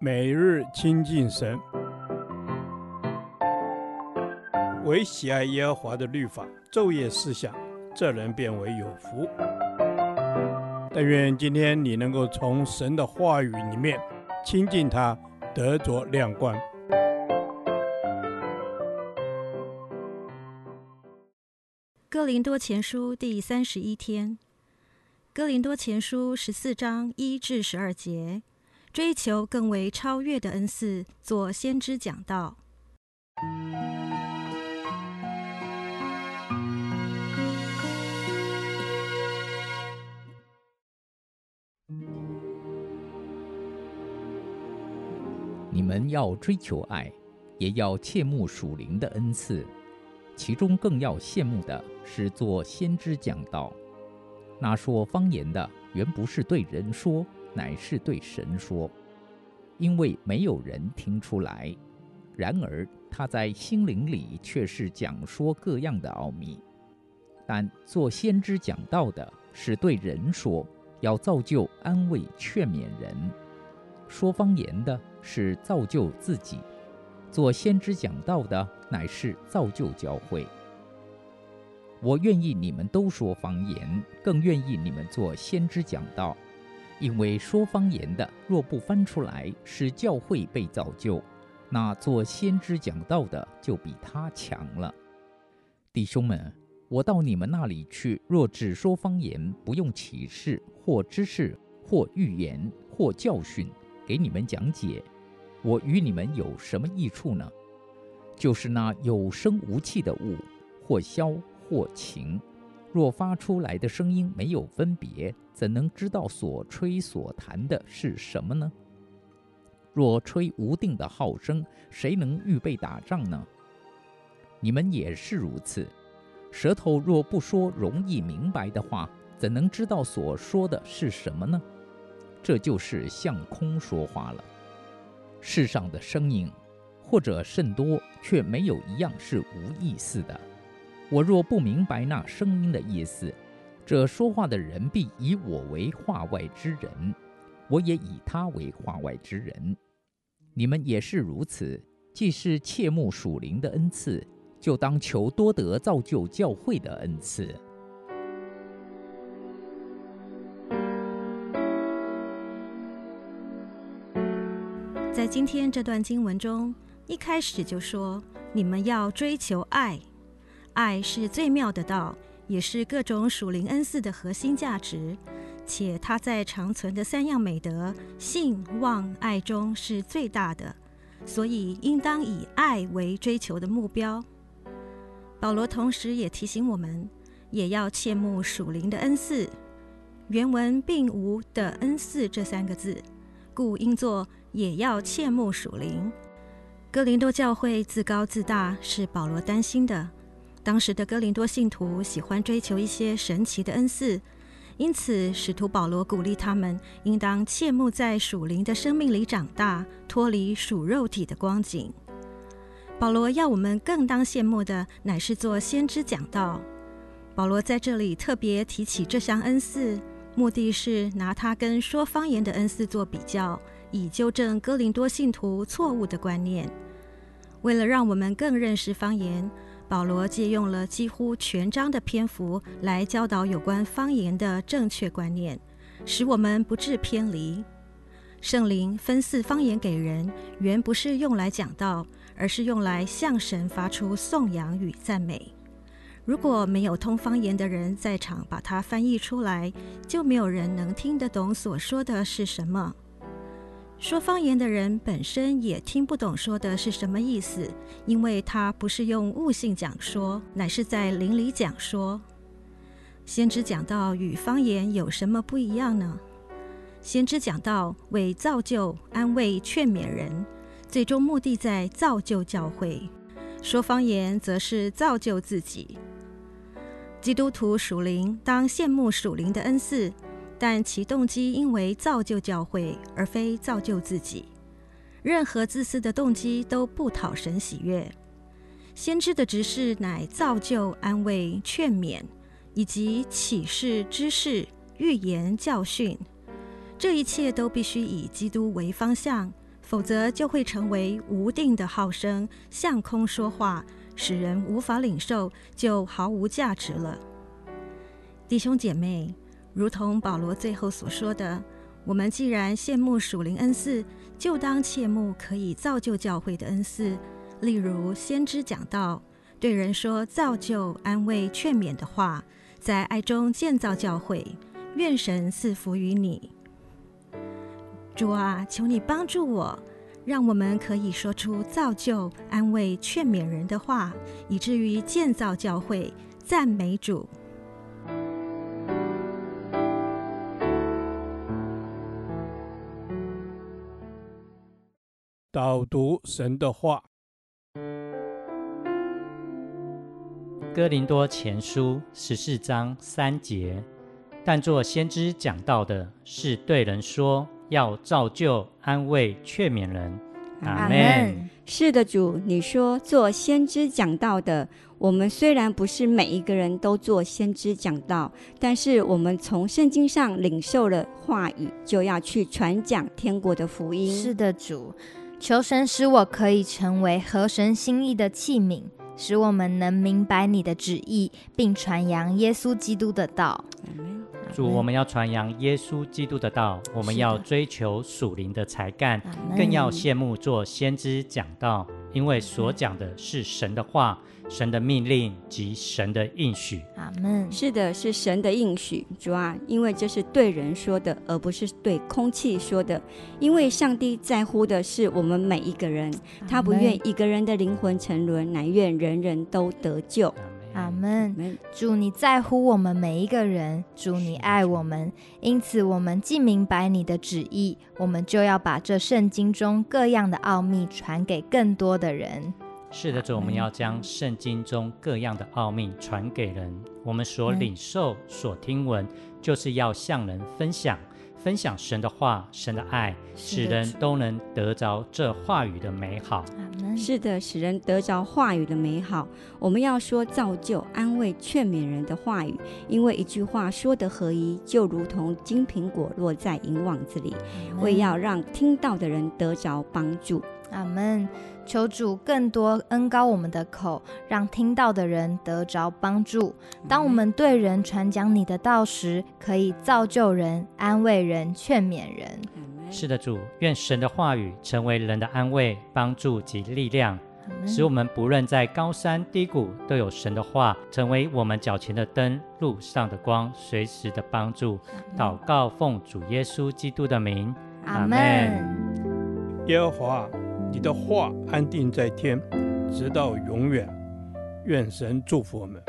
每日亲近神，唯喜爱耶和华的律法，昼夜思想，这人便为有福。但愿今天你能够从神的话语里面亲近他，得着亮光。哥林多前书第三十一天，哥林多前书十四章一至十二节。追求更为超越的恩赐，做先知讲道。你们要追求爱，也要切慕属灵的恩赐，其中更要羡慕的是做先知讲道。那说方言的，原不是对人说。乃是对神说，因为没有人听出来。然而他在心灵里却是讲说各样的奥秘。但做先知讲道的是对人说，要造就、安慰、劝勉人；说方言的是造就自己。做先知讲道的乃是造就教会。我愿意你们都说方言，更愿意你们做先知讲道。因为说方言的若不翻出来，使教会被造就，那做先知讲道的就比他强了。弟兄们，我到你们那里去，若只说方言，不用启示或知识或预言或教训给你们讲解，我与你们有什么益处呢？就是那有声无气的物，或消或琴。若发出来的声音没有分别，怎能知道所吹所弹的是什么呢？若吹无定的号声，谁能预备打仗呢？你们也是如此。舌头若不说容易明白的话，怎能知道所说的是什么呢？这就是向空说话了。世上的声音，或者甚多，却没有一样是无意思的。我若不明白那声音的意思，这说话的人必以我为话外之人，我也以他为话外之人。你们也是如此。既是切慕属灵的恩赐，就当求多得造就教会的恩赐。在今天这段经文中，一开始就说：“你们要追求爱。”爱是最妙的道，也是各种属灵恩赐的核心价值，且它在长存的三样美德——信、望、爱中是最大的，所以应当以爱为追求的目标。保罗同时也提醒我们，也要切慕属灵的恩赐。原文并无的恩赐这三个字，故应作也要切慕属灵。哥林多教会自高自大，是保罗担心的。当时的哥林多信徒喜欢追求一些神奇的恩赐，因此使徒保罗鼓励他们应当切慕在属灵的生命里长大，脱离属肉体的光景。保罗要我们更当羡慕的，乃是做先知讲道。保罗在这里特别提起这项恩赐，目的是拿它跟说方言的恩赐做比较，以纠正哥林多信徒错误的观念。为了让我们更认识方言。保罗借用了几乎全章的篇幅来教导有关方言的正确观念，使我们不致偏离。圣灵分赐方言给人，原不是用来讲道，而是用来向神发出颂扬与赞美。如果没有通方言的人在场把它翻译出来，就没有人能听得懂所说的是什么。说方言的人本身也听不懂说的是什么意思，因为他不是用悟性讲说，乃是在灵里讲说。先知讲到与方言有什么不一样呢？先知讲到为造就、安慰、劝勉人，最终目的在造就教会；说方言则是造就自己。基督徒属灵当羡慕属灵的恩赐。但其动机应为造就教会，而非造就自己。任何自私的动机都不讨神喜悦。先知的职事乃造就、安慰、劝勉，以及启示、知识、预言、教训。这一切都必须以基督为方向，否则就会成为无定的号声，向空说话，使人无法领受，就毫无价值了。弟兄姐妹，如同保罗最后所说的，我们既然羡慕属灵恩赐，就当切慕可以造就教会的恩赐，例如先知讲道，对人说造就、安慰、劝勉的话，在爱中建造教会。愿神赐福于你。主啊，求你帮助我，让我们可以说出造就、安慰、劝勉人的话，以至于建造教会，赞美主。导读神的话，《哥林多前书》十四章三节。但做先知讲道的，是对人说，要造就、安慰、劝勉人。阿门。是的，主，你说做先知讲道的，我们虽然不是每一个人都做先知讲道，但是我们从圣经上领受了话语，就要去传讲天国的福音。是的，主，求神使我可以成为合神心意的器皿，使我们能明白你的旨意，并传扬耶稣基督的道。主，我们要传扬耶稣基督的道，我们要追求属灵的才干，更要羡慕做先知讲道，因为所讲的是神的话、神的命令及神的应许。阿门。是的，是神的应许。主啊，因为这是对人说的，而不是对空气说的。因为上帝在乎的是我们每一个人，他不愿一个人的灵魂沉沦，乃愿人人都得救。阿门。主，你在乎我们每一个人，主，你爱我们，因此我们既明白你的旨意，我们就要把这圣经中各样的奥秘传给更多的人。是的，主，我们要将圣经中各样的奥秘传给人。我们所领受、所听闻，就是要向人分享。分享神的话，神的爱，使人都能得着这话语的美好。是的，使人得着话语的美好。我们要说造就、安慰、劝勉人的话语，因为一句话说得合一，就如同金苹果落在银网子里，为要让听到的人得着帮助。阿门。求主更多恩高我们的口，让听到的人得着帮助。当我们对人传讲你的道时，可以造就人、安慰人、劝勉人。是的，主，愿神的话语成为人的安慰、帮助及力量，使我们不论在高山低谷，都有神的话成为我们脚前的灯、路上的光，随时的帮助。祷告奉主耶稣基督的名，阿门。耶和华。你的话安定在天，直到永远。愿神祝福我们。